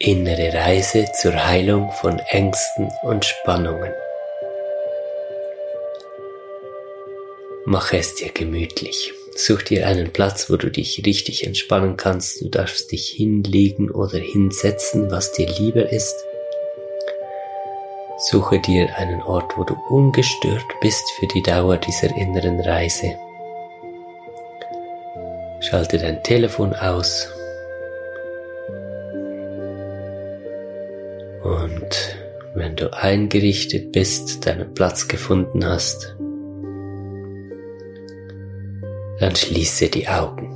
Innere Reise zur Heilung von Ängsten und Spannungen. Mach es dir gemütlich. Such dir einen Platz, wo du dich richtig entspannen kannst. Du darfst dich hinlegen oder hinsetzen, was dir lieber ist. Suche dir einen Ort, wo du ungestört bist für die Dauer dieser inneren Reise. Schalte dein Telefon aus du eingerichtet bist, deinen Platz gefunden hast, dann schließe die Augen.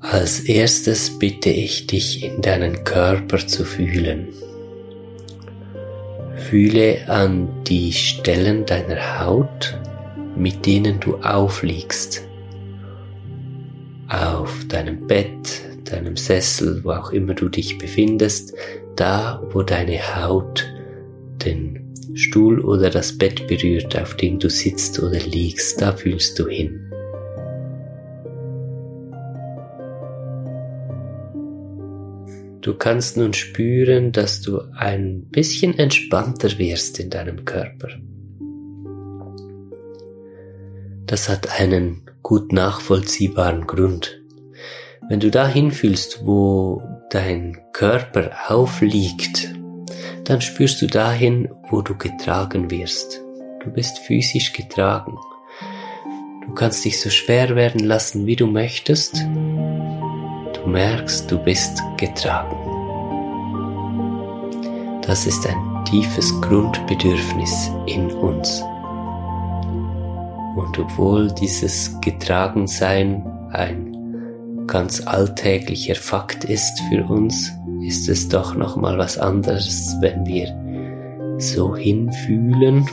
Als erstes bitte ich dich, in deinen Körper zu fühlen. Fühle an die Stellen deiner Haut, mit denen du aufliegst. Auf deinem Bett, deinem Sessel, wo auch immer du dich befindest, da wo deine Haut den Stuhl oder das Bett berührt, auf dem du sitzt oder liegst, da fühlst du hin. Du kannst nun spüren, dass du ein bisschen entspannter wirst in deinem Körper. Das hat einen gut nachvollziehbaren Grund. Wenn du dahin fühlst, wo dein Körper aufliegt dann spürst du dahin, wo du getragen wirst. Du bist physisch getragen. Du kannst dich so schwer werden lassen, wie du möchtest. Du merkst, du bist getragen. Das ist ein tiefes Grundbedürfnis in uns. Und obwohl dieses Getragensein ein ganz alltäglicher Fakt ist für uns, ist es doch noch mal was anderes, wenn wir so hinfühlen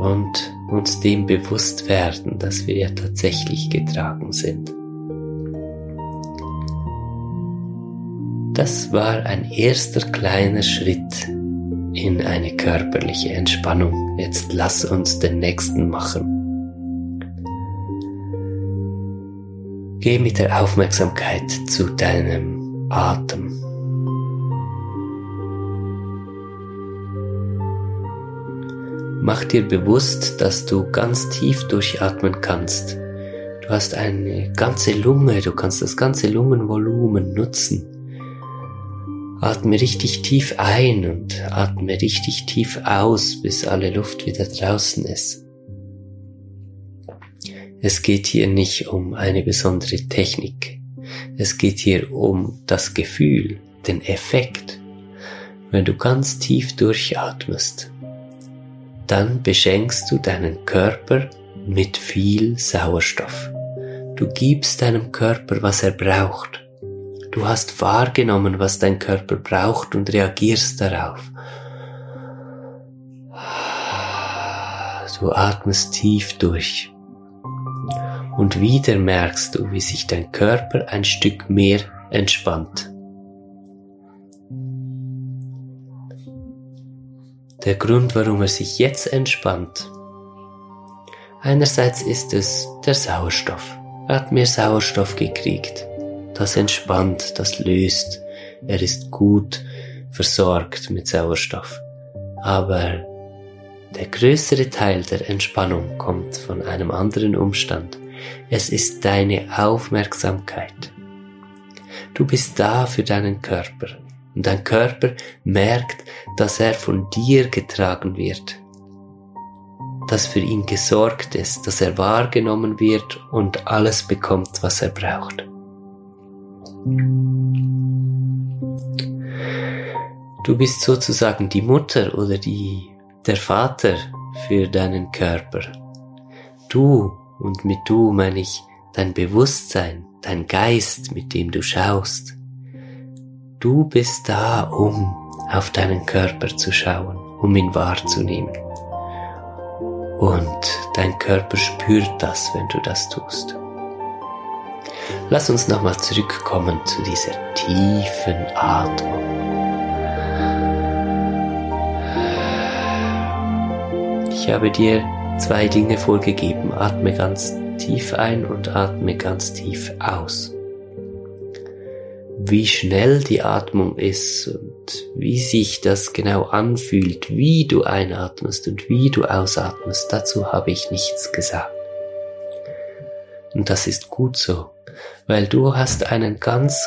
und uns dem bewusst werden, dass wir ja tatsächlich getragen sind. Das war ein erster kleiner Schritt in eine körperliche Entspannung. Jetzt lass uns den nächsten machen. Geh mit der Aufmerksamkeit zu deinem Atem. Mach dir bewusst, dass du ganz tief durchatmen kannst. Du hast eine ganze Lunge, du kannst das ganze Lungenvolumen nutzen. Atme richtig tief ein und atme richtig tief aus, bis alle Luft wieder draußen ist. Es geht hier nicht um eine besondere Technik. Es geht hier um das Gefühl, den Effekt. Wenn du ganz tief durchatmest, dann beschenkst du deinen Körper mit viel Sauerstoff. Du gibst deinem Körper, was er braucht. Du hast wahrgenommen, was dein Körper braucht und reagierst darauf. Du atmest tief durch. Und wieder merkst du, wie sich dein Körper ein Stück mehr entspannt. der Grund, warum er sich jetzt entspannt. Einerseits ist es der Sauerstoff. Er hat mehr Sauerstoff gekriegt. Das entspannt, das löst. Er ist gut versorgt mit Sauerstoff. Aber der größere Teil der Entspannung kommt von einem anderen Umstand. Es ist deine Aufmerksamkeit. Du bist da für deinen Körper. Und dein Körper merkt, dass er von dir getragen wird. Dass für ihn gesorgt ist, dass er wahrgenommen wird und alles bekommt, was er braucht. Du bist sozusagen die Mutter oder die, der Vater für deinen Körper. Du, und mit du meine ich dein Bewusstsein, dein Geist, mit dem du schaust. Du bist da, um auf deinen Körper zu schauen, um ihn wahrzunehmen. Und dein Körper spürt das, wenn du das tust. Lass uns nochmal zurückkommen zu dieser tiefen Atmung. Ich habe dir zwei Dinge vorgegeben. Atme ganz tief ein und atme ganz tief aus. Wie schnell die Atmung ist und wie sich das genau anfühlt, wie du einatmest und wie du ausatmest, dazu habe ich nichts gesagt. Und das ist gut so, weil du hast einen ganz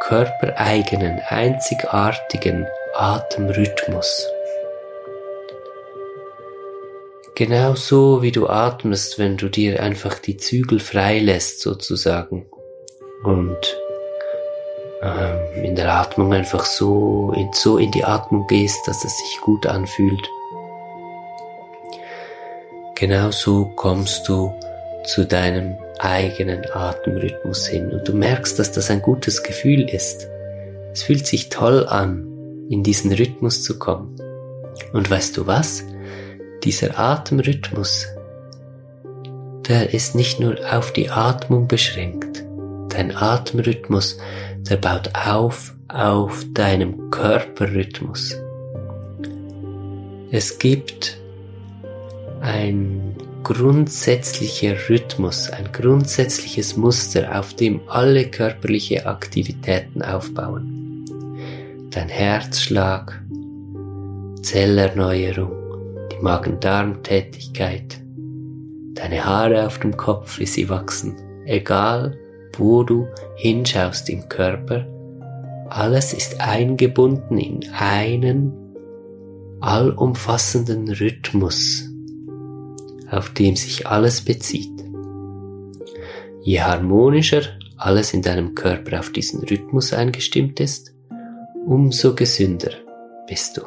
körpereigenen, einzigartigen Atemrhythmus. Genauso wie du atmest, wenn du dir einfach die Zügel freilässt sozusagen und ähm, in der Atmung einfach so in, so in die Atmung gehst, dass es sich gut anfühlt. Genauso kommst du zu deinem eigenen Atemrhythmus hin und du merkst, dass das ein gutes Gefühl ist. Es fühlt sich toll an, in diesen Rhythmus zu kommen. Und weißt du was? Dieser Atemrhythmus, der ist nicht nur auf die Atmung beschränkt. Dein Atemrhythmus, der baut auf auf deinem Körperrhythmus. Es gibt ein grundsätzlicher Rhythmus, ein grundsätzliches Muster, auf dem alle körperliche Aktivitäten aufbauen. Dein Herzschlag, Zellerneuerung, Magen-Darm-Tätigkeit, deine Haare auf dem Kopf, wie sie wachsen, egal wo du hinschaust im Körper, alles ist eingebunden in einen allumfassenden Rhythmus, auf dem sich alles bezieht. Je harmonischer alles in deinem Körper auf diesen Rhythmus eingestimmt ist, umso gesünder bist du.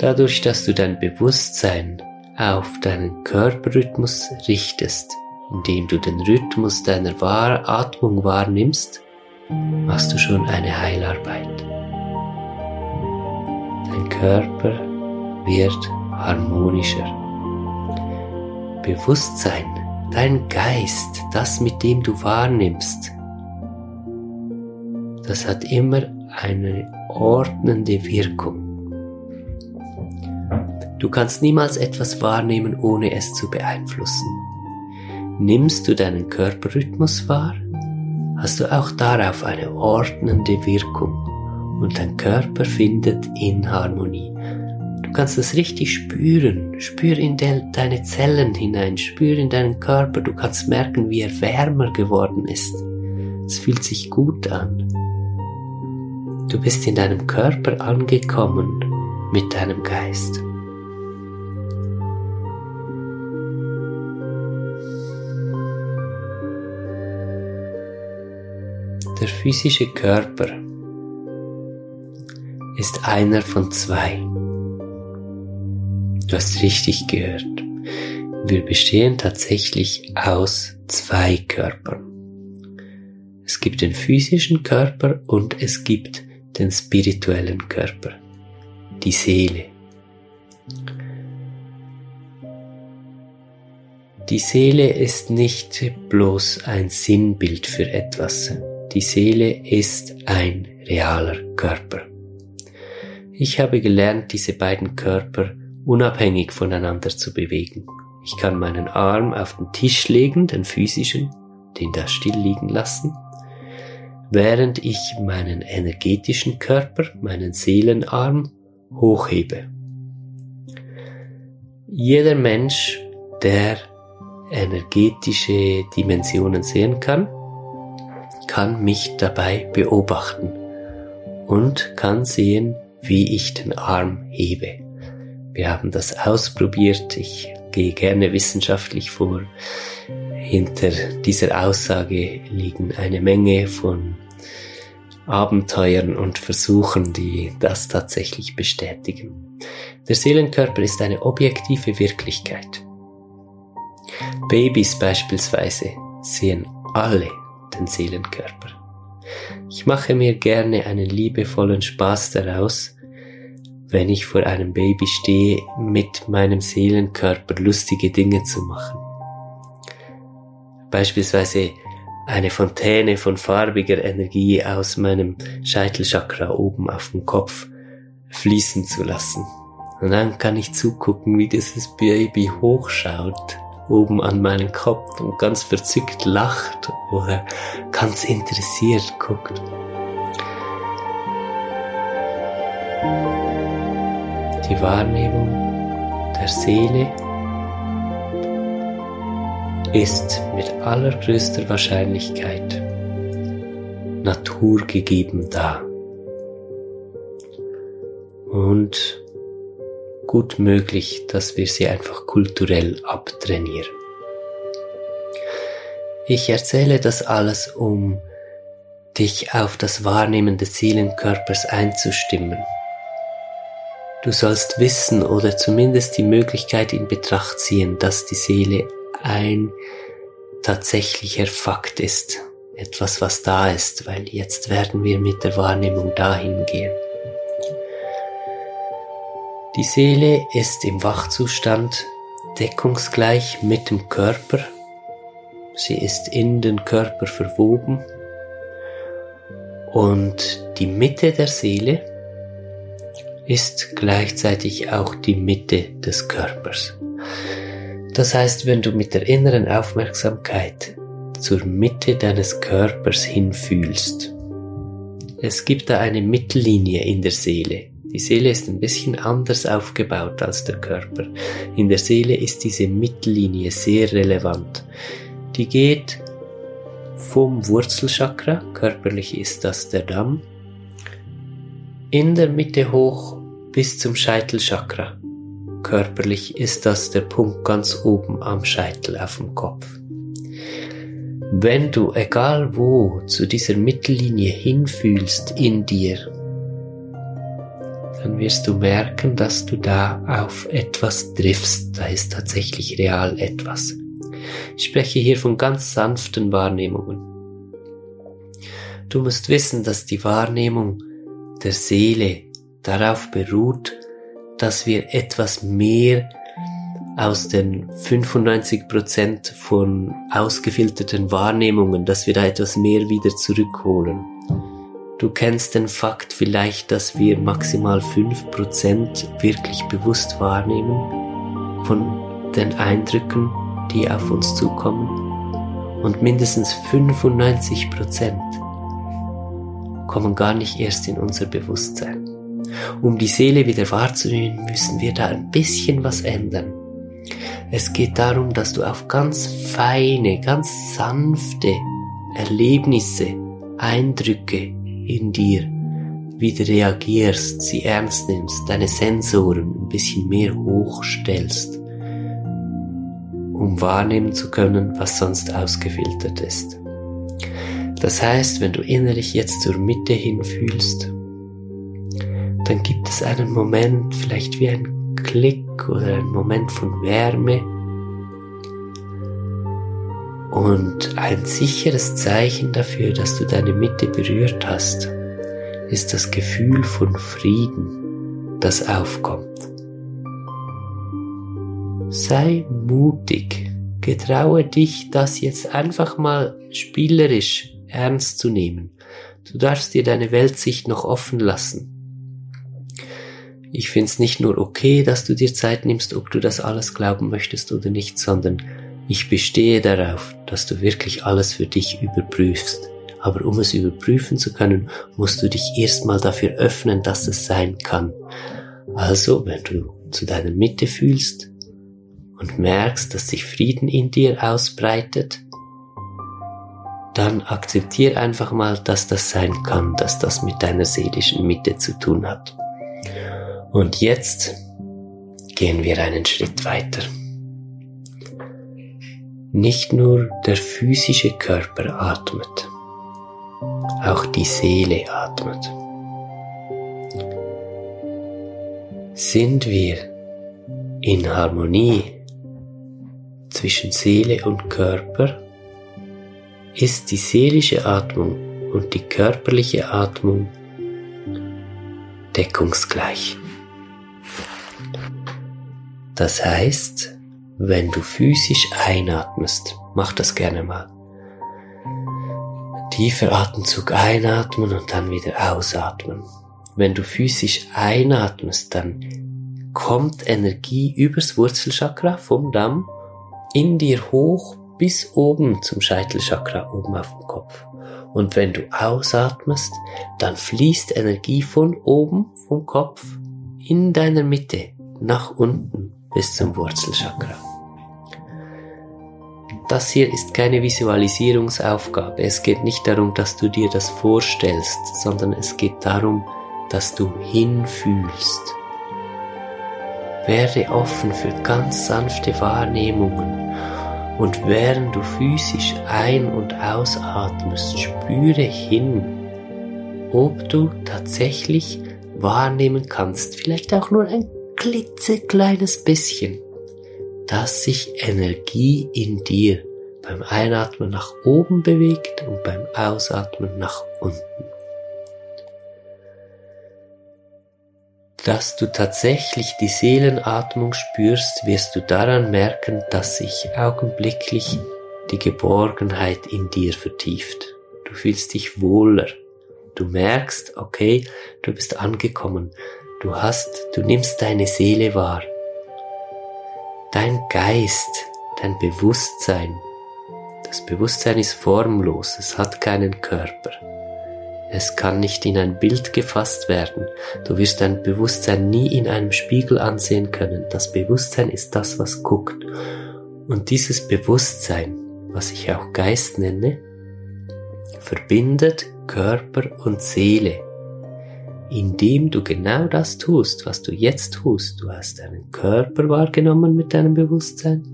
Dadurch, dass du dein Bewusstsein auf deinen Körperrhythmus richtest, indem du den Rhythmus deiner Atmung wahrnimmst, machst du schon eine Heilarbeit. Dein Körper wird harmonischer. Bewusstsein, dein Geist, das mit dem du wahrnimmst, das hat immer eine ordnende Wirkung. Du kannst niemals etwas wahrnehmen, ohne es zu beeinflussen. Nimmst du deinen Körperrhythmus wahr, hast du auch darauf eine ordnende Wirkung und dein Körper findet in Harmonie. Du kannst es richtig spüren. Spür in de deine Zellen hinein, spür in deinen Körper. Du kannst merken, wie er wärmer geworden ist. Es fühlt sich gut an. Du bist in deinem Körper angekommen mit deinem Geist. Der physische Körper ist einer von zwei. Du hast richtig gehört. Wir bestehen tatsächlich aus zwei Körpern. Es gibt den physischen Körper und es gibt den spirituellen Körper, die Seele. Die Seele ist nicht bloß ein Sinnbild für etwas. Die Seele ist ein realer Körper. Ich habe gelernt, diese beiden Körper unabhängig voneinander zu bewegen. Ich kann meinen Arm auf den Tisch legen, den physischen, den da still liegen lassen, während ich meinen energetischen Körper, meinen Seelenarm hochhebe. Jeder Mensch, der energetische Dimensionen sehen kann, kann mich dabei beobachten und kann sehen, wie ich den Arm hebe. Wir haben das ausprobiert. Ich gehe gerne wissenschaftlich vor. Hinter dieser Aussage liegen eine Menge von Abenteuern und Versuchen, die das tatsächlich bestätigen. Der Seelenkörper ist eine objektive Wirklichkeit. Babys beispielsweise sehen alle den Seelenkörper. Ich mache mir gerne einen liebevollen Spaß daraus, wenn ich vor einem Baby stehe, mit meinem Seelenkörper lustige Dinge zu machen. Beispielsweise eine Fontäne von farbiger Energie aus meinem Scheitelchakra oben auf dem Kopf fließen zu lassen. Und dann kann ich zugucken, wie dieses Baby hochschaut oben an meinen Kopf und ganz verzückt lacht oder ganz interessiert guckt. Die Wahrnehmung der Seele ist mit allergrößter Wahrscheinlichkeit naturgegeben da. Und gut möglich, dass wir sie einfach kulturell abtrainieren. Ich erzähle das alles, um dich auf das Wahrnehmen des Seelenkörpers einzustimmen. Du sollst wissen oder zumindest die Möglichkeit in Betracht ziehen, dass die Seele ein tatsächlicher Fakt ist, etwas, was da ist, weil jetzt werden wir mit der Wahrnehmung dahin gehen. Die Seele ist im Wachzustand deckungsgleich mit dem Körper. Sie ist in den Körper verwoben und die Mitte der Seele ist gleichzeitig auch die Mitte des Körpers. Das heißt, wenn du mit der inneren Aufmerksamkeit zur Mitte deines Körpers hinfühlst, es gibt da eine Mittellinie in der Seele. Die Seele ist ein bisschen anders aufgebaut als der Körper. In der Seele ist diese Mittellinie sehr relevant. Die geht vom Wurzelchakra, körperlich ist das der Damm, in der Mitte hoch bis zum Scheitelchakra. Körperlich ist das der Punkt ganz oben am Scheitel auf dem Kopf. Wenn du egal wo zu dieser Mittellinie hinfühlst in dir, dann wirst du merken, dass du da auf etwas triffst. Da ist tatsächlich real etwas. Ich spreche hier von ganz sanften Wahrnehmungen. Du musst wissen, dass die Wahrnehmung der Seele darauf beruht, dass wir etwas mehr aus den 95% von ausgefilterten Wahrnehmungen, dass wir da etwas mehr wieder zurückholen. Du kennst den Fakt vielleicht, dass wir maximal 5% wirklich bewusst wahrnehmen von den Eindrücken, die auf uns zukommen und mindestens 95% kommen gar nicht erst in unser Bewusstsein. Um die Seele wieder wahrzunehmen, müssen wir da ein bisschen was ändern. Es geht darum, dass du auf ganz feine, ganz sanfte Erlebnisse, Eindrücke in dir wieder reagierst, sie ernst nimmst, deine Sensoren ein bisschen mehr hochstellst, um wahrnehmen zu können, was sonst ausgefiltert ist. Das heißt, wenn du innerlich jetzt zur Mitte hinfühlst, dann gibt es einen Moment, vielleicht wie ein Klick oder ein Moment von Wärme. Und ein sicheres Zeichen dafür, dass du deine Mitte berührt hast, ist das Gefühl von Frieden, das aufkommt. Sei mutig, getraue dich, das jetzt einfach mal spielerisch ernst zu nehmen. Du darfst dir deine Weltsicht noch offen lassen. Ich find's nicht nur okay, dass du dir Zeit nimmst, ob du das alles glauben möchtest oder nicht, sondern ich bestehe darauf, dass du wirklich alles für dich überprüfst. Aber um es überprüfen zu können, musst du dich erstmal dafür öffnen, dass es sein kann. Also, wenn du zu deiner Mitte fühlst und merkst, dass sich Frieden in dir ausbreitet, dann akzeptier einfach mal, dass das sein kann, dass das mit deiner seelischen Mitte zu tun hat. Und jetzt gehen wir einen Schritt weiter. Nicht nur der physische Körper atmet, auch die Seele atmet. Sind wir in Harmonie zwischen Seele und Körper, ist die seelische Atmung und die körperliche Atmung deckungsgleich. Das heißt, wenn du physisch einatmest, mach das gerne mal. Tiefer Atemzug einatmen und dann wieder ausatmen. Wenn du physisch einatmest, dann kommt Energie übers Wurzelchakra vom Damm in dir hoch bis oben zum Scheitelchakra oben auf dem Kopf. Und wenn du ausatmest, dann fließt Energie von oben vom Kopf in deiner Mitte nach unten bis zum Wurzelchakra. Das hier ist keine Visualisierungsaufgabe. Es geht nicht darum, dass du dir das vorstellst, sondern es geht darum, dass du hinfühlst. Werde offen für ganz sanfte Wahrnehmungen und während du physisch ein- und ausatmest, spüre hin, ob du tatsächlich wahrnehmen kannst, vielleicht auch nur ein klitzekleines bisschen, dass sich Energie in dir beim Einatmen nach oben bewegt und beim Ausatmen nach unten. Dass du tatsächlich die Seelenatmung spürst, wirst du daran merken, dass sich augenblicklich die Geborgenheit in dir vertieft. Du fühlst dich wohler. Du merkst, okay, du bist angekommen. Du hast, du nimmst deine Seele wahr. Dein Geist, dein Bewusstsein. Das Bewusstsein ist formlos, es hat keinen Körper. Es kann nicht in ein Bild gefasst werden. Du wirst dein Bewusstsein nie in einem Spiegel ansehen können. Das Bewusstsein ist das, was guckt. Und dieses Bewusstsein, was ich auch Geist nenne, verbindet Körper und Seele. Indem du genau das tust, was du jetzt tust. Du hast deinen Körper wahrgenommen mit deinem Bewusstsein.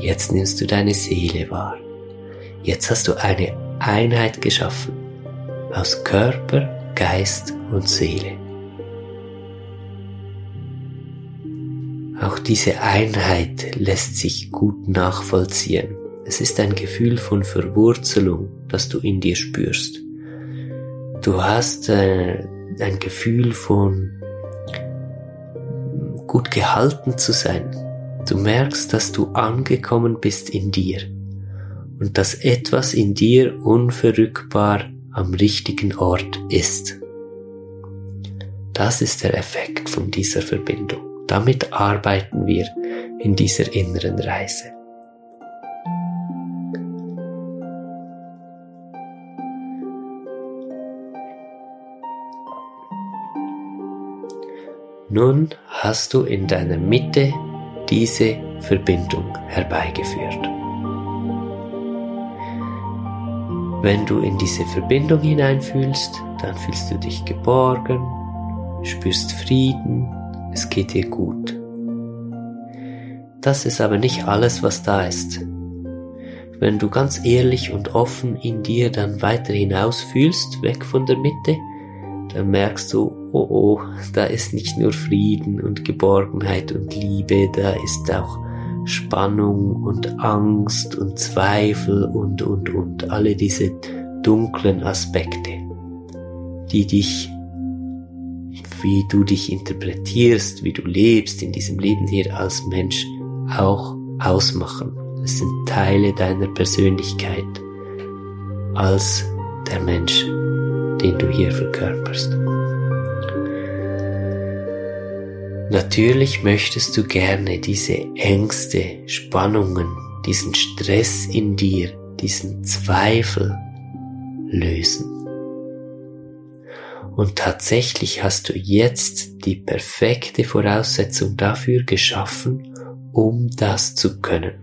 Jetzt nimmst du deine Seele wahr. Jetzt hast du eine Einheit geschaffen aus Körper, Geist und Seele. Auch diese Einheit lässt sich gut nachvollziehen. Es ist ein Gefühl von Verwurzelung, das du in dir spürst. Du hast äh, ein Gefühl von gut gehalten zu sein. Du merkst, dass du angekommen bist in dir und dass etwas in dir unverrückbar am richtigen Ort ist. Das ist der Effekt von dieser Verbindung. Damit arbeiten wir in dieser inneren Reise. Nun hast du in deiner Mitte diese Verbindung herbeigeführt. Wenn du in diese Verbindung hineinfühlst, dann fühlst du dich geborgen, spürst Frieden, es geht dir gut. Das ist aber nicht alles, was da ist. Wenn du ganz ehrlich und offen in dir dann weiter hinaus fühlst, weg von der Mitte, dann merkst du, oh oh, da ist nicht nur Frieden und Geborgenheit und Liebe, da ist auch Spannung und Angst und Zweifel und, und, und, alle diese dunklen Aspekte, die dich, wie du dich interpretierst, wie du lebst in diesem Leben hier als Mensch, auch ausmachen. Es sind Teile deiner Persönlichkeit als der Mensch, den du hier verkörperst. Natürlich möchtest du gerne diese Ängste, Spannungen, diesen Stress in dir, diesen Zweifel lösen. Und tatsächlich hast du jetzt die perfekte Voraussetzung dafür geschaffen, um das zu können.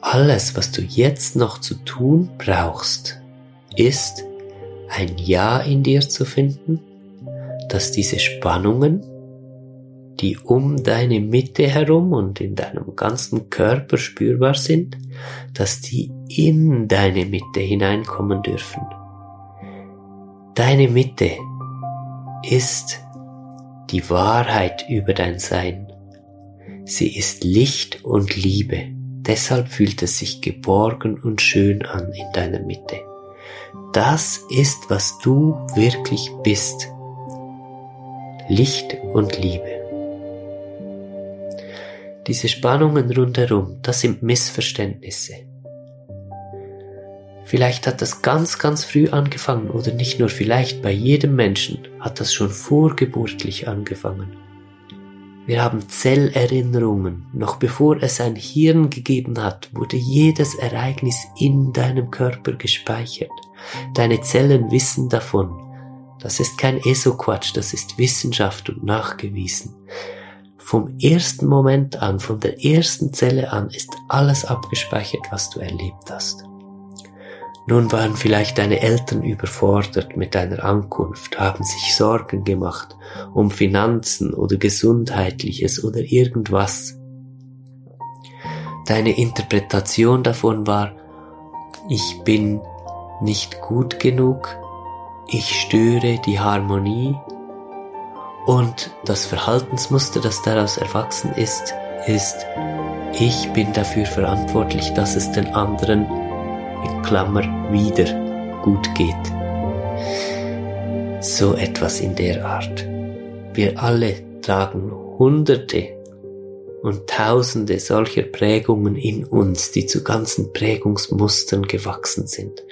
Alles, was du jetzt noch zu tun brauchst, ist ein Ja in dir zu finden dass diese Spannungen, die um deine Mitte herum und in deinem ganzen Körper spürbar sind, dass die in deine Mitte hineinkommen dürfen. Deine Mitte ist die Wahrheit über dein Sein. Sie ist Licht und Liebe. Deshalb fühlt es sich geborgen und schön an in deiner Mitte. Das ist, was du wirklich bist. Licht und Liebe. Diese Spannungen rundherum, das sind Missverständnisse. Vielleicht hat das ganz, ganz früh angefangen oder nicht nur vielleicht, bei jedem Menschen hat das schon vorgeburtlich angefangen. Wir haben Zellerinnerungen. Noch bevor es ein Hirn gegeben hat, wurde jedes Ereignis in deinem Körper gespeichert. Deine Zellen wissen davon. Das ist kein ESO-Quatsch, das ist Wissenschaft und nachgewiesen. Vom ersten Moment an, von der ersten Zelle an ist alles abgespeichert, was du erlebt hast. Nun waren vielleicht deine Eltern überfordert mit deiner Ankunft, haben sich Sorgen gemacht um Finanzen oder Gesundheitliches oder irgendwas. Deine Interpretation davon war, ich bin nicht gut genug, ich störe die Harmonie und das Verhaltensmuster, das daraus erwachsen ist, ist, ich bin dafür verantwortlich, dass es den anderen in Klammer wieder gut geht. So etwas in der Art. Wir alle tragen Hunderte und Tausende solcher Prägungen in uns, die zu ganzen Prägungsmustern gewachsen sind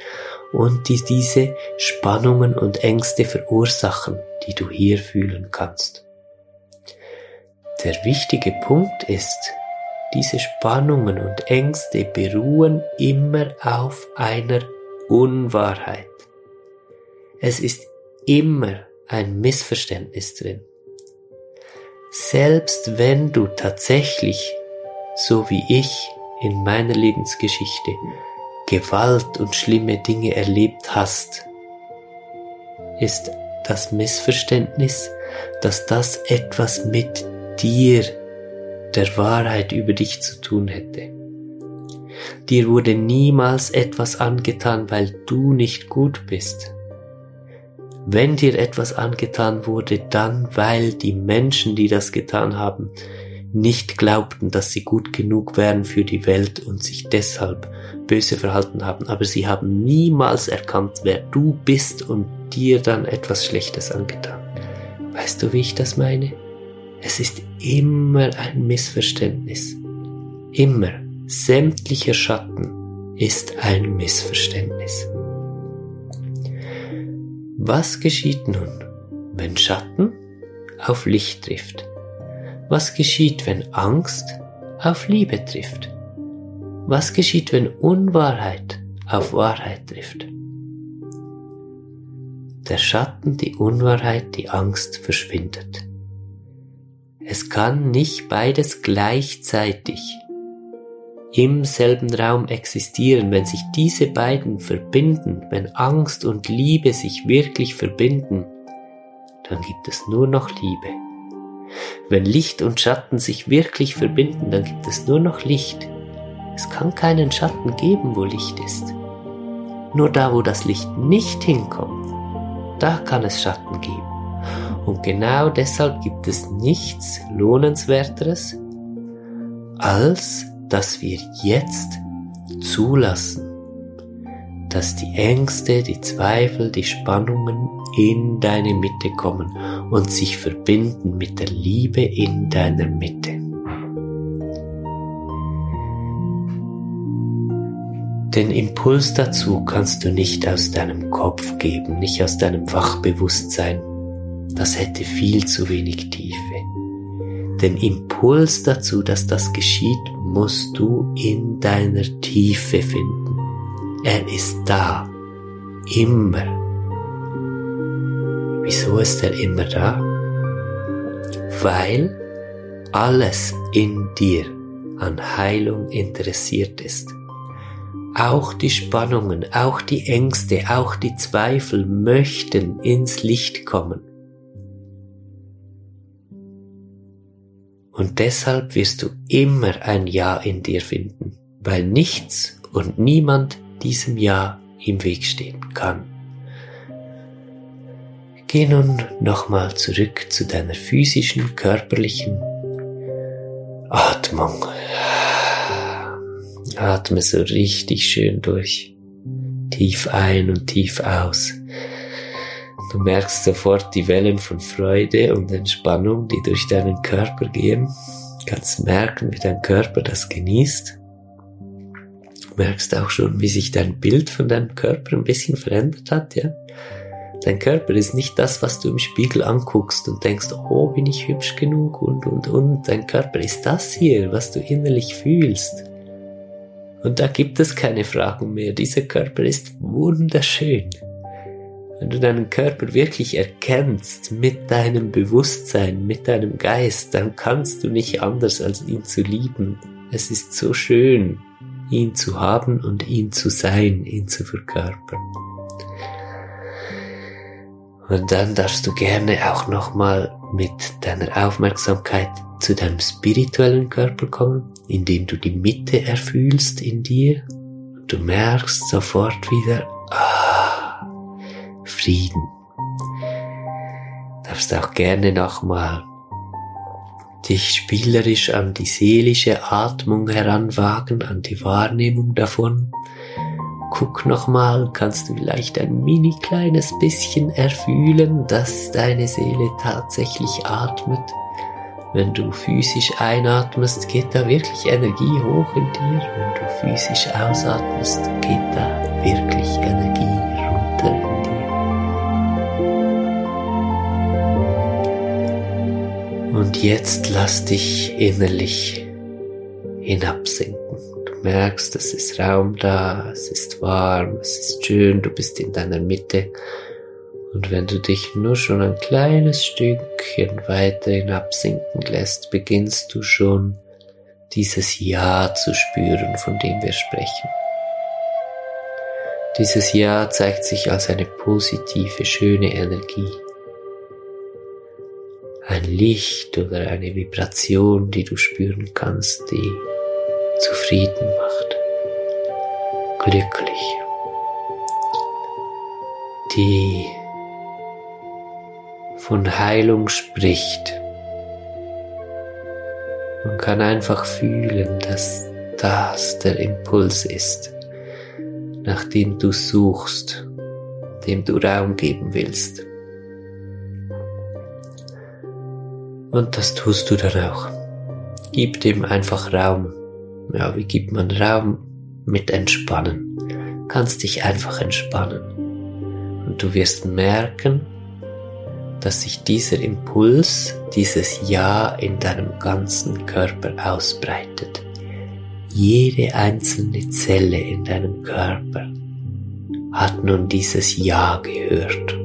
und die diese Spannungen und Ängste verursachen, die du hier fühlen kannst. Der wichtige Punkt ist, diese Spannungen und Ängste beruhen immer auf einer Unwahrheit. Es ist immer ein Missverständnis drin. Selbst wenn du tatsächlich, so wie ich in meiner Lebensgeschichte, Gewalt und schlimme Dinge erlebt hast, ist das Missverständnis, dass das etwas mit dir der Wahrheit über dich zu tun hätte. Dir wurde niemals etwas angetan, weil du nicht gut bist. Wenn dir etwas angetan wurde, dann weil die Menschen, die das getan haben, nicht glaubten, dass sie gut genug wären für die Welt und sich deshalb böse verhalten haben, aber sie haben niemals erkannt, wer du bist und dir dann etwas Schlechtes angetan. Weißt du, wie ich das meine? Es ist immer ein Missverständnis. Immer. Sämtlicher Schatten ist ein Missverständnis. Was geschieht nun, wenn Schatten auf Licht trifft? Was geschieht, wenn Angst auf Liebe trifft? Was geschieht, wenn Unwahrheit auf Wahrheit trifft? Der Schatten, die Unwahrheit, die Angst verschwindet. Es kann nicht beides gleichzeitig im selben Raum existieren, wenn sich diese beiden verbinden, wenn Angst und Liebe sich wirklich verbinden, dann gibt es nur noch Liebe. Wenn Licht und Schatten sich wirklich verbinden, dann gibt es nur noch Licht. Es kann keinen Schatten geben, wo Licht ist. Nur da, wo das Licht nicht hinkommt, da kann es Schatten geben. Und genau deshalb gibt es nichts Lohnenswerteres, als dass wir jetzt zulassen, dass die Ängste, die Zweifel, die Spannungen in deine Mitte kommen und sich verbinden mit der Liebe in deiner Mitte. Den Impuls dazu kannst du nicht aus deinem Kopf geben, nicht aus deinem Wachbewusstsein, das hätte viel zu wenig Tiefe. Den Impuls dazu, dass das geschieht, musst du in deiner Tiefe finden. Er ist da. Immer. Wieso ist er immer da? Weil alles in dir an Heilung interessiert ist. Auch die Spannungen, auch die Ängste, auch die Zweifel möchten ins Licht kommen. Und deshalb wirst du immer ein Ja in dir finden, weil nichts und niemand diesem Ja im Weg stehen kann. Geh nun nochmal zurück zu deiner physischen, körperlichen Atmung. Atme so richtig schön durch. Tief ein und tief aus. Du merkst sofort die Wellen von Freude und Entspannung, die durch deinen Körper gehen. Du kannst merken, wie dein Körper das genießt. Du merkst auch schon, wie sich dein Bild von deinem Körper ein bisschen verändert hat, ja. Dein Körper ist nicht das, was du im Spiegel anguckst und denkst, oh, bin ich hübsch genug und, und, und. Dein Körper ist das hier, was du innerlich fühlst. Und da gibt es keine Fragen mehr. Dieser Körper ist wunderschön. Wenn du deinen Körper wirklich erkennst mit deinem Bewusstsein, mit deinem Geist, dann kannst du nicht anders als ihn zu lieben. Es ist so schön, ihn zu haben und ihn zu sein, ihn zu verkörpern. Und dann darfst du gerne auch nochmal mit deiner Aufmerksamkeit zu deinem spirituellen Körper kommen, indem du die Mitte erfühlst in dir. Und du merkst sofort wieder, ah, Frieden. Darfst auch gerne nochmal dich spielerisch an die seelische Atmung heranwagen, an die Wahrnehmung davon guck nochmal, kannst du vielleicht ein mini kleines bisschen erfühlen, dass deine Seele tatsächlich atmet. Wenn du physisch einatmest, geht da wirklich Energie hoch in dir. Wenn du physisch ausatmest, geht da wirklich Energie runter in dir. Und jetzt lass dich innerlich hinabsinken merkst, es ist Raum da, es ist warm, es ist schön, du bist in deiner Mitte. Und wenn du dich nur schon ein kleines Stückchen weiter hinabsinken lässt, beginnst du schon dieses Ja zu spüren, von dem wir sprechen. Dieses Ja zeigt sich als eine positive, schöne Energie. Ein Licht oder eine Vibration, die du spüren kannst, die zufrieden macht, glücklich, die von Heilung spricht. Man kann einfach fühlen, dass das der Impuls ist, nach dem du suchst, dem du Raum geben willst. Und das tust du dann auch. Gib dem einfach Raum ja, wie gibt man Raum mit Entspannen? Kannst dich einfach entspannen. Und du wirst merken, dass sich dieser Impuls, dieses Ja in deinem ganzen Körper ausbreitet. Jede einzelne Zelle in deinem Körper hat nun dieses Ja gehört.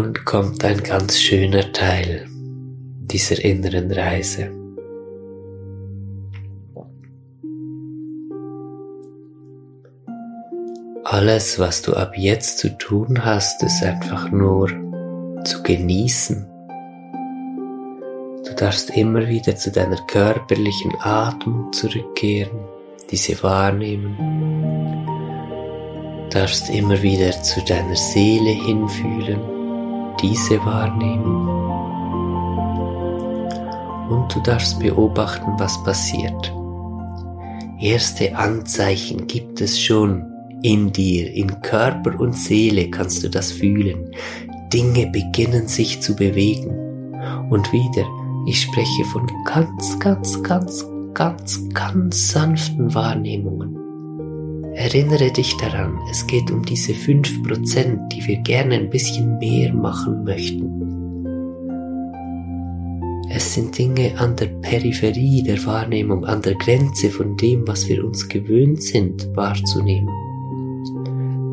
Nun kommt ein ganz schöner Teil dieser inneren Reise. Alles, was du ab jetzt zu tun hast, ist einfach nur zu genießen. Du darfst immer wieder zu deiner körperlichen Atmung zurückkehren, diese wahrnehmen. Du darfst immer wieder zu deiner Seele hinfühlen diese wahrnehmen. Und du darfst beobachten, was passiert. Erste Anzeichen gibt es schon in dir, in Körper und Seele kannst du das fühlen. Dinge beginnen sich zu bewegen. Und wieder, ich spreche von ganz, ganz, ganz, ganz, ganz sanften Wahrnehmungen. Erinnere dich daran, es geht um diese 5%, die wir gerne ein bisschen mehr machen möchten. Es sind Dinge an der Peripherie der Wahrnehmung, an der Grenze von dem, was wir uns gewöhnt sind wahrzunehmen.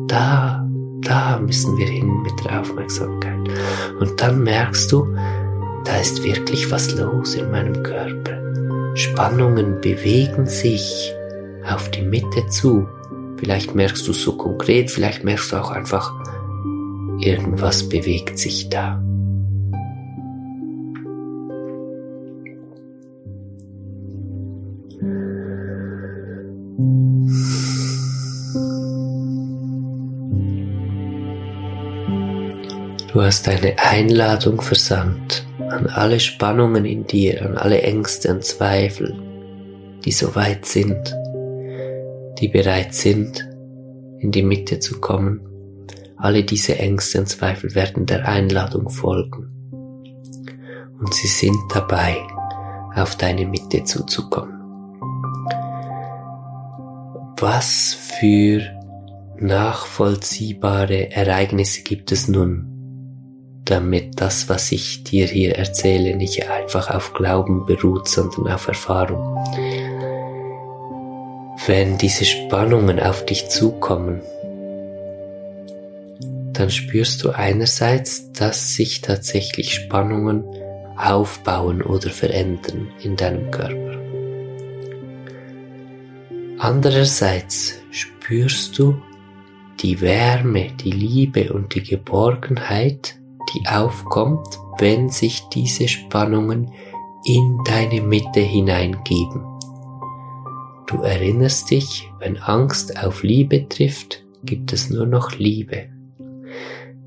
Da, da müssen wir hin mit der Aufmerksamkeit. Und dann merkst du, da ist wirklich was los in meinem Körper. Spannungen bewegen sich auf die Mitte zu Vielleicht merkst du es so konkret, vielleicht merkst du auch einfach, irgendwas bewegt sich da. Du hast eine Einladung versandt an alle Spannungen in dir, an alle Ängste und Zweifel, die so weit sind die bereit sind, in die Mitte zu kommen Alle diese Ängste und Zweifel werden der Einladung folgen. Und sie sind dabei, auf deine Mitte zuzukommen. Was für nachvollziehbare Ereignisse gibt es nun, damit das, was ich dir hier erzähle, nicht einfach auf Glauben beruht, sondern auf Erfahrung. Wenn diese Spannungen auf dich zukommen, dann spürst du einerseits, dass sich tatsächlich Spannungen aufbauen oder verändern in deinem Körper. Andererseits spürst du die Wärme, die Liebe und die Geborgenheit, die aufkommt, wenn sich diese Spannungen in deine Mitte hineingeben. Du erinnerst dich, wenn Angst auf Liebe trifft, gibt es nur noch Liebe.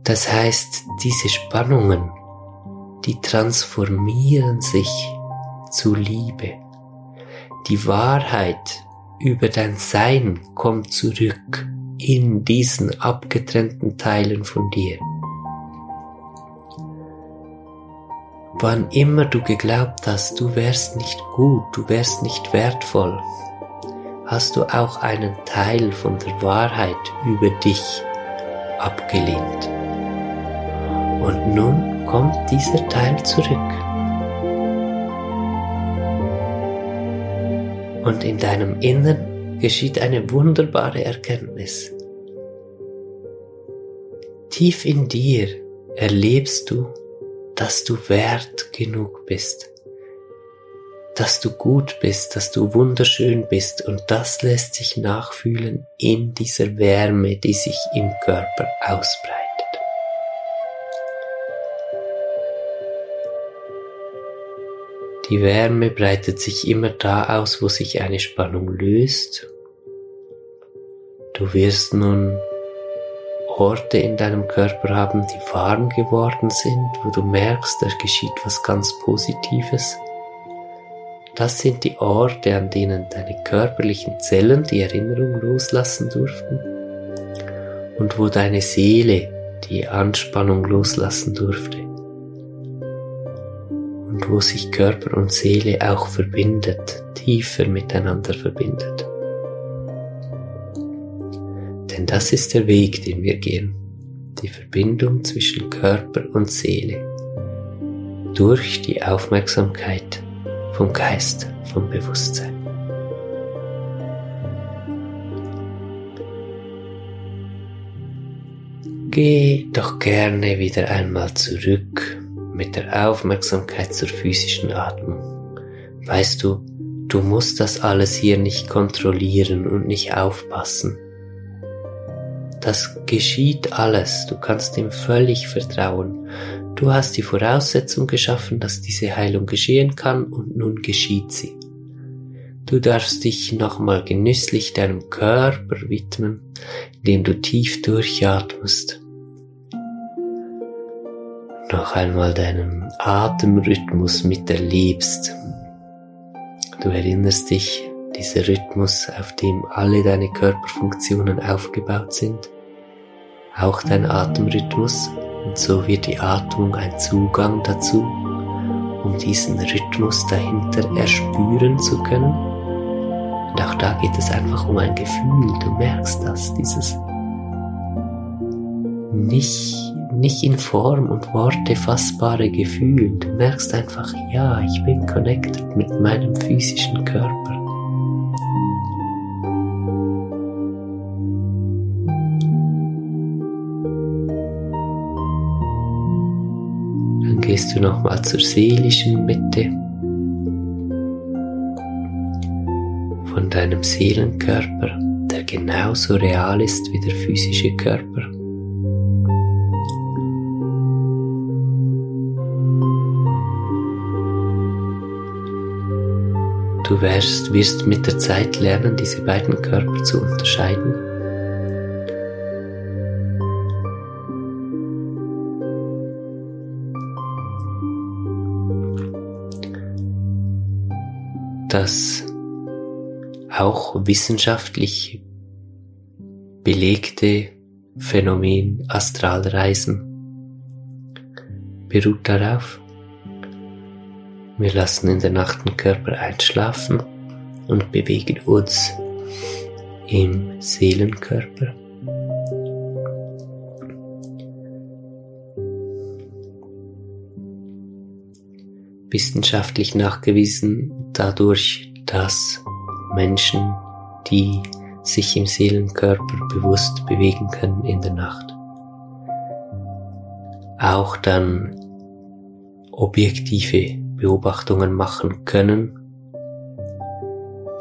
Das heißt, diese Spannungen, die transformieren sich zu Liebe. Die Wahrheit über dein Sein kommt zurück in diesen abgetrennten Teilen von dir. Wann immer du geglaubt hast, du wärst nicht gut, du wärst nicht wertvoll, hast du auch einen Teil von der Wahrheit über dich abgelehnt. Und nun kommt dieser Teil zurück. Und in deinem Innern geschieht eine wunderbare Erkenntnis. Tief in dir erlebst du, dass du wert genug bist, dass du gut bist, dass du wunderschön bist und das lässt sich nachfühlen in dieser Wärme, die sich im Körper ausbreitet. Die Wärme breitet sich immer da aus, wo sich eine Spannung löst. Du wirst nun Orte in deinem Körper haben, die warm geworden sind, wo du merkst, da geschieht was ganz Positives. Das sind die Orte, an denen deine körperlichen Zellen die Erinnerung loslassen durften und wo deine Seele die Anspannung loslassen durfte und wo sich Körper und Seele auch verbindet, tiefer miteinander verbindet. Denn das ist der Weg, den wir gehen, die Verbindung zwischen Körper und Seele durch die Aufmerksamkeit vom Geist, vom Bewusstsein. Geh doch gerne wieder einmal zurück mit der Aufmerksamkeit zur physischen Atmung. Weißt du, du musst das alles hier nicht kontrollieren und nicht aufpassen. Das geschieht alles, du kannst ihm völlig vertrauen. Du hast die Voraussetzung geschaffen, dass diese Heilung geschehen kann und nun geschieht sie. Du darfst dich nochmal genüsslich deinem Körper widmen, indem du tief durchatmest noch einmal deinen Atemrhythmus miterlebst. Du erinnerst dich, dieser Rhythmus, auf dem alle deine Körperfunktionen aufgebaut sind, auch dein Atemrhythmus, und so wird die Atmung ein Zugang dazu, um diesen Rhythmus dahinter erspüren zu können. Und auch da geht es einfach um ein Gefühl, du merkst das, dieses nicht nicht in Form und Worte fassbare Gefühl. Du merkst einfach, ja, ich bin connected mit meinem physischen Körper. Gehst du nochmal zur seelischen Mitte von deinem Seelenkörper, der genauso real ist wie der physische Körper. Du wirst, wirst mit der Zeit lernen, diese beiden Körper zu unterscheiden. Das auch wissenschaftlich belegte Phänomen Astralreisen beruht darauf, wir lassen in der Nacht den Körper einschlafen und bewegen uns im Seelenkörper. Wissenschaftlich nachgewiesen dadurch, dass Menschen, die sich im Seelenkörper bewusst bewegen können in der Nacht, auch dann objektive Beobachtungen machen können,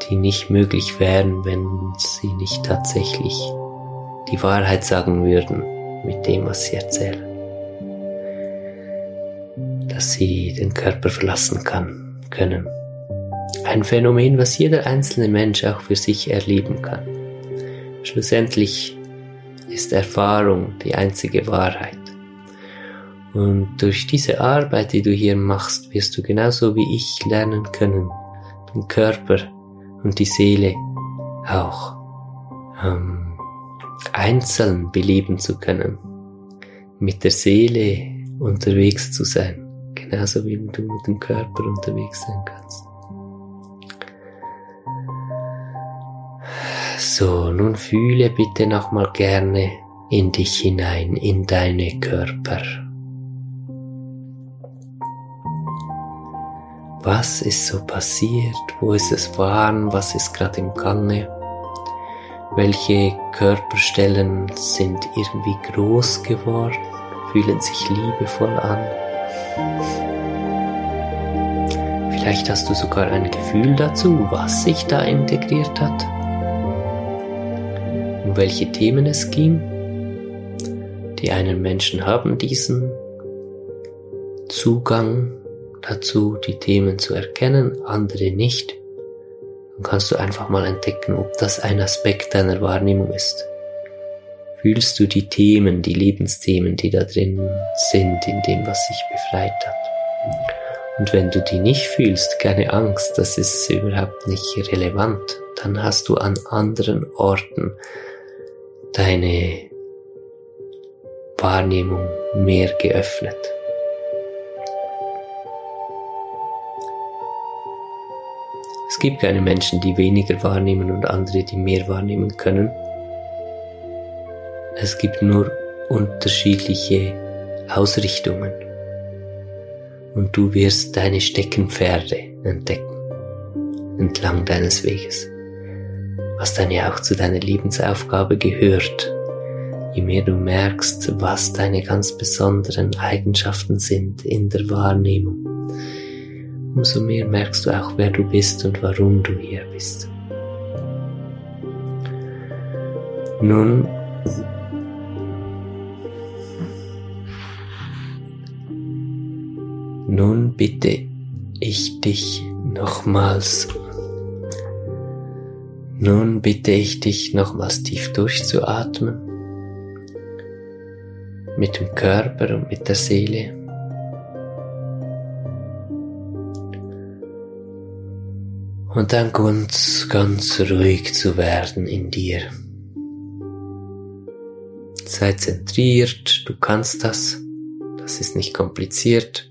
die nicht möglich wären, wenn sie nicht tatsächlich die Wahrheit sagen würden mit dem, was sie erzählen. Dass sie den Körper verlassen kann, können. Ein Phänomen, was jeder einzelne Mensch auch für sich erleben kann. Schlussendlich ist Erfahrung die einzige Wahrheit. Und durch diese Arbeit, die du hier machst, wirst du genauso wie ich lernen können, den Körper und die Seele auch ähm, einzeln beleben zu können, mit der Seele unterwegs zu sein, genauso wie du mit dem Körper unterwegs sein kannst. So, nun fühle bitte nochmal gerne in dich hinein, in deine Körper. Was ist so passiert? Wo ist es warm? Was ist gerade im Gange? Welche Körperstellen sind irgendwie groß geworden? Fühlen sich liebevoll an? Vielleicht hast du sogar ein Gefühl dazu, was sich da integriert hat. Um welche Themen es ging. Die einen Menschen haben diesen Zugang dazu, die Themen zu erkennen, andere nicht. Dann kannst du einfach mal entdecken, ob das ein Aspekt deiner Wahrnehmung ist. Fühlst du die Themen, die Lebensthemen, die da drin sind, in dem, was sich befreit hat? Und wenn du die nicht fühlst, keine Angst, das ist überhaupt nicht relevant, dann hast du an anderen Orten deine Wahrnehmung mehr geöffnet. Es gibt keine Menschen, die weniger wahrnehmen und andere, die mehr wahrnehmen können. Es gibt nur unterschiedliche Ausrichtungen. Und du wirst deine Steckenpferde entdecken entlang deines Weges, was dann ja auch zu deiner Lebensaufgabe gehört. Je mehr du merkst, was deine ganz besonderen Eigenschaften sind in der Wahrnehmung, umso mehr merkst du auch, wer du bist und warum du hier bist. Nun, nun bitte ich dich nochmals, nun bitte ich dich nochmals tief durchzuatmen mit dem Körper und mit der Seele. und dann ganz, ganz ruhig zu werden in dir. Sei zentriert, du kannst das, das ist nicht kompliziert.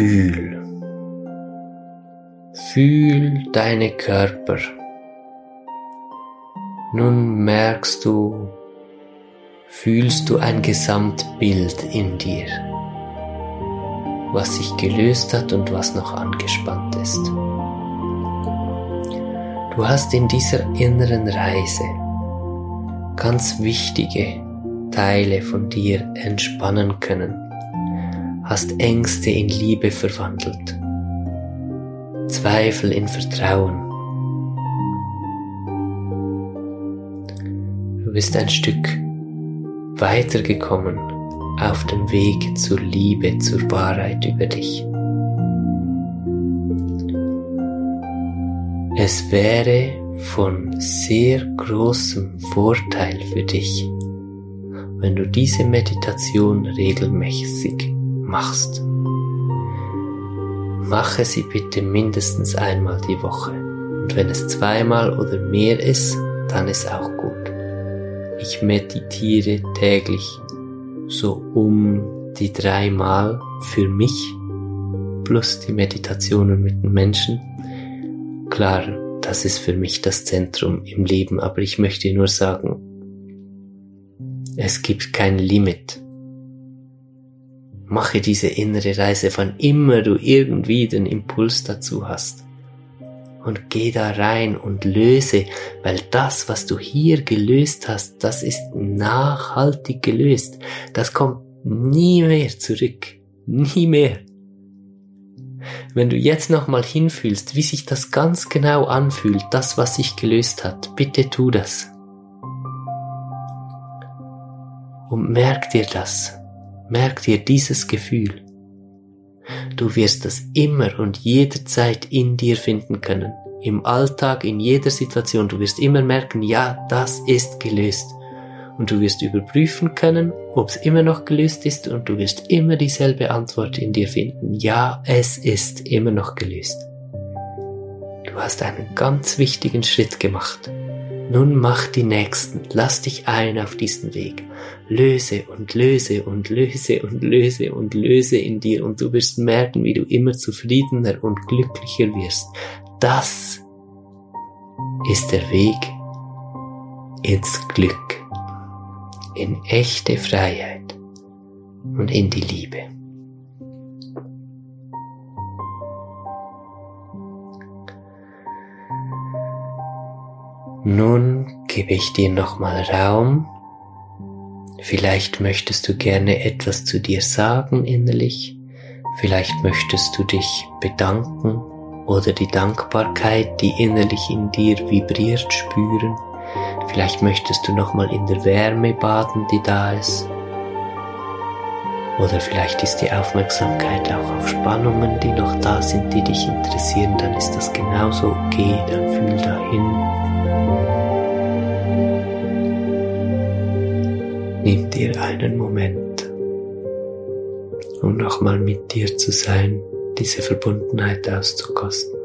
Fühl, fühl deine Körper. Nun merkst du, fühlst du ein Gesamtbild in dir was sich gelöst hat und was noch angespannt ist. Du hast in dieser inneren Reise ganz wichtige Teile von dir entspannen können, hast Ängste in Liebe verwandelt, Zweifel in Vertrauen. Du bist ein Stück weitergekommen auf dem Weg zur Liebe, zur Wahrheit über dich. Es wäre von sehr großem Vorteil für dich, wenn du diese Meditation regelmäßig machst. Mache sie bitte mindestens einmal die Woche. Und wenn es zweimal oder mehr ist, dann ist auch gut. Ich meditiere täglich so um die dreimal für mich plus die Meditationen mit den Menschen. Klar, das ist für mich das Zentrum im Leben, aber ich möchte nur sagen, es gibt kein Limit. Mache diese innere Reise, wann immer du irgendwie den Impuls dazu hast. Und geh da rein und löse, weil das, was du hier gelöst hast, das ist nachhaltig gelöst. Das kommt nie mehr zurück. Nie mehr. Wenn du jetzt nochmal hinfühlst, wie sich das ganz genau anfühlt, das, was sich gelöst hat, bitte tu das. Und merk dir das. Merk dir dieses Gefühl. Du wirst das immer und jederzeit in dir finden können. Im Alltag, in jeder Situation. Du wirst immer merken, ja, das ist gelöst und du wirst überprüfen können, ob es immer noch gelöst ist und du wirst immer dieselbe Antwort in dir finden. Ja, es ist immer noch gelöst. Du hast einen ganz wichtigen Schritt gemacht. Nun mach die nächsten, lass dich ein auf diesen Weg. Löse und löse und löse und löse und löse in dir und du wirst merken, wie du immer zufriedener und glücklicher wirst. Das ist der Weg ins Glück in echte Freiheit und in die Liebe. Nun gebe ich dir nochmal Raum. Vielleicht möchtest du gerne etwas zu dir sagen innerlich. Vielleicht möchtest du dich bedanken oder die Dankbarkeit, die innerlich in dir vibriert, spüren. Vielleicht möchtest du nochmal in der Wärme baden, die da ist. Oder vielleicht ist die Aufmerksamkeit auch auf Spannungen, die noch da sind, die dich interessieren, dann ist das genauso okay, dann fühl dahin. Nimm dir einen Moment, um nochmal mit dir zu sein, diese Verbundenheit auszukosten.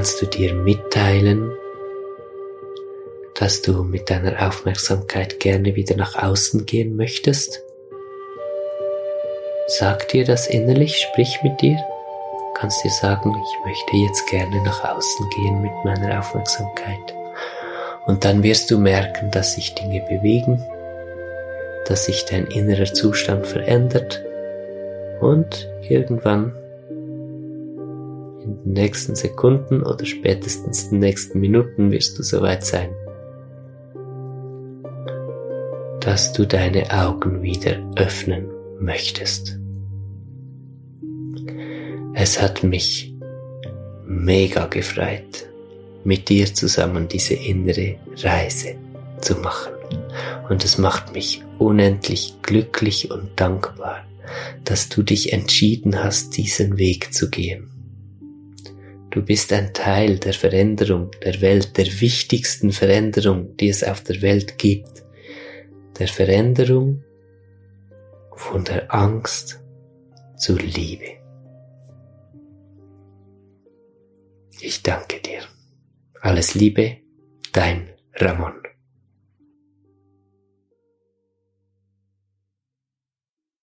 kannst du dir mitteilen, dass du mit deiner Aufmerksamkeit gerne wieder nach außen gehen möchtest? Sag dir das innerlich, sprich mit dir. Kannst dir sagen, ich möchte jetzt gerne nach außen gehen mit meiner Aufmerksamkeit. Und dann wirst du merken, dass sich Dinge bewegen, dass sich dein innerer Zustand verändert und irgendwann in den nächsten Sekunden oder spätestens den nächsten Minuten wirst du soweit sein, dass du deine Augen wieder öffnen möchtest. Es hat mich mega gefreut, mit dir zusammen diese innere Reise zu machen. Und es macht mich unendlich glücklich und dankbar, dass du dich entschieden hast, diesen Weg zu gehen. Du bist ein Teil der Veränderung der Welt, der wichtigsten Veränderung, die es auf der Welt gibt. Der Veränderung von der Angst zur Liebe. Ich danke dir. Alles Liebe, dein Ramon.